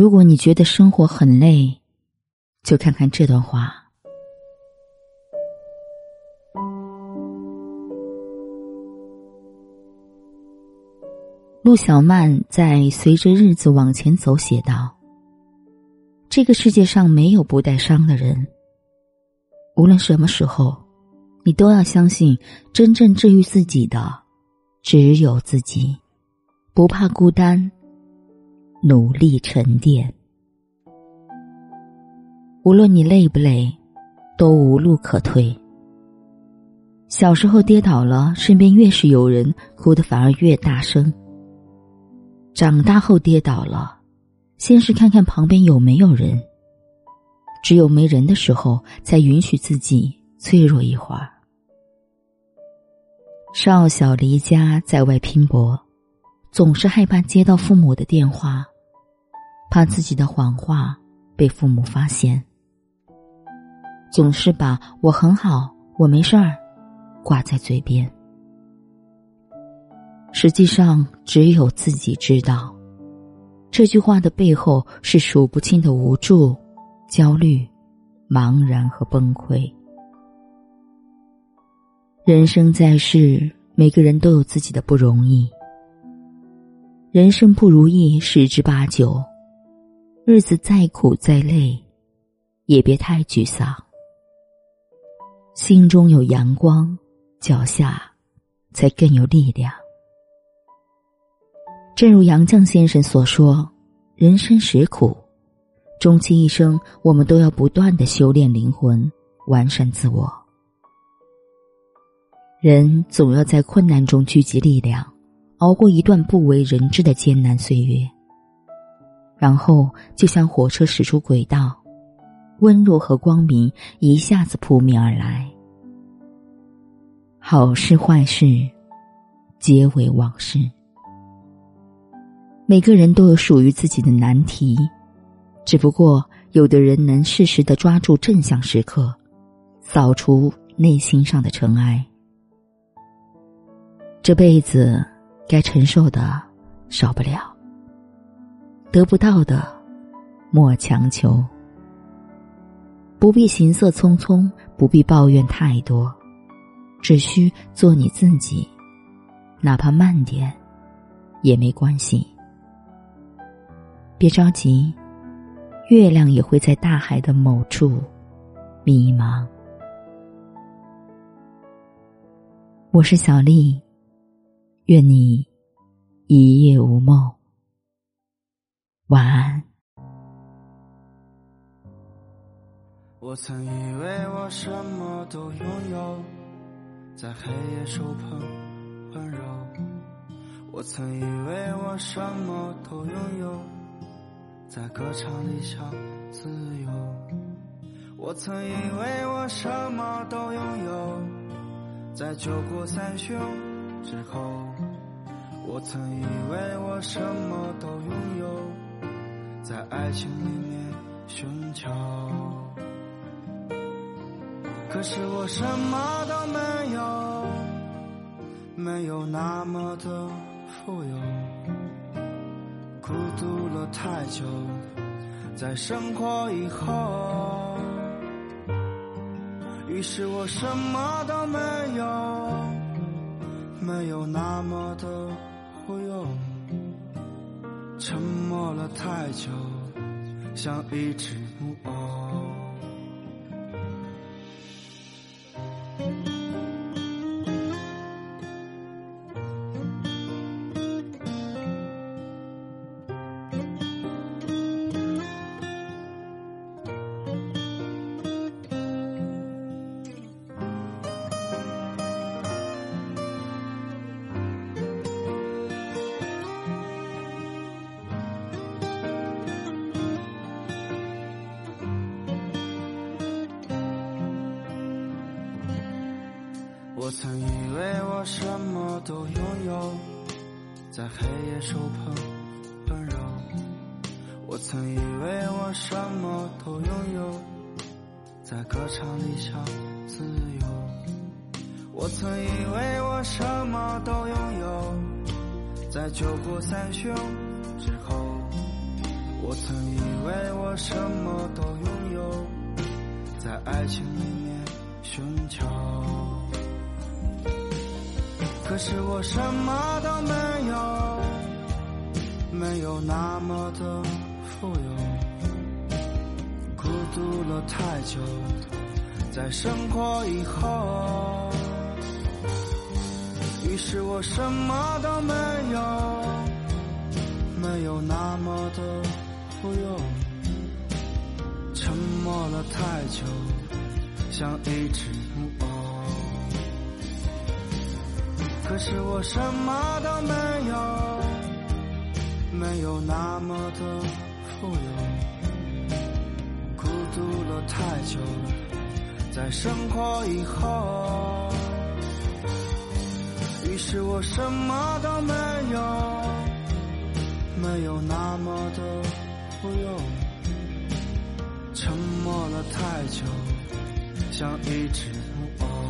如果你觉得生活很累，就看看这段话。陆小曼在《随着日子往前走》写道：“这个世界上没有不带伤的人。无论什么时候，你都要相信，真正治愈自己的只有自己。不怕孤单，努力沉淀。无论你累不累，都无路可退。小时候跌倒了，身边越是有人，哭得反而越大声。”长大后跌倒了，先是看看旁边有没有人。只有没人的时候，才允许自己脆弱一会儿。少小离家在外拼搏，总是害怕接到父母的电话，怕自己的谎话被父母发现，总是把我很好，我没事儿挂在嘴边。实际上，只有自己知道，这句话的背后是数不清的无助、焦虑、茫然和崩溃。人生在世，每个人都有自己的不容易。人生不如意十之八九，日子再苦再累，也别太沮丧。心中有阳光，脚下才更有力量。正如杨绛先生所说：“人生实苦，终其一生，我们都要不断的修炼灵魂，完善自我。人总要在困难中聚集力量，熬过一段不为人知的艰难岁月，然后就像火车驶出轨道，温柔和光明一下子扑面而来。好事坏事，皆为往事。”每个人都有属于自己的难题，只不过有的人能适时的抓住正向时刻，扫除内心上的尘埃。这辈子该承受的少不了，得不到的莫强求。不必行色匆匆，不必抱怨太多，只需做你自己，哪怕慢点也没关系。别着急，月亮也会在大海的某处迷茫。我是小丽，愿你一夜无梦，晚安。我曾以为我什么都拥有，在黑夜手捧温柔。我曾以为我什么都拥有。在歌唱里想自由，我曾以为我什么都拥有，在酒过三巡之后，我曾以为我什么都拥有，在爱情里面寻求，可是我什么都没有，没有那么的富有。孤独了太久，在生活以后，于是我什么都没有，没有那么的忽悠，沉默了太久，像一只木偶。我曾以为我什么都拥有，在黑夜手捧温柔。我曾以为我什么都拥有，在歌唱里想自由。我曾以为我什么都拥有，在酒过三巡之后。我曾以为我什么都拥有，在爱情里面寻求，是我什么都没有，没有那么的富有，孤独了太久，在生活以后，于是我什么都没有，没有那么的。富有，沉默了太久，像一只木偶。可是我什么都没有，没有那么的富有。孤独了太久，在生活以后，于是我什么都没有，没有那么的。不用，沉默了太久，像一只木偶。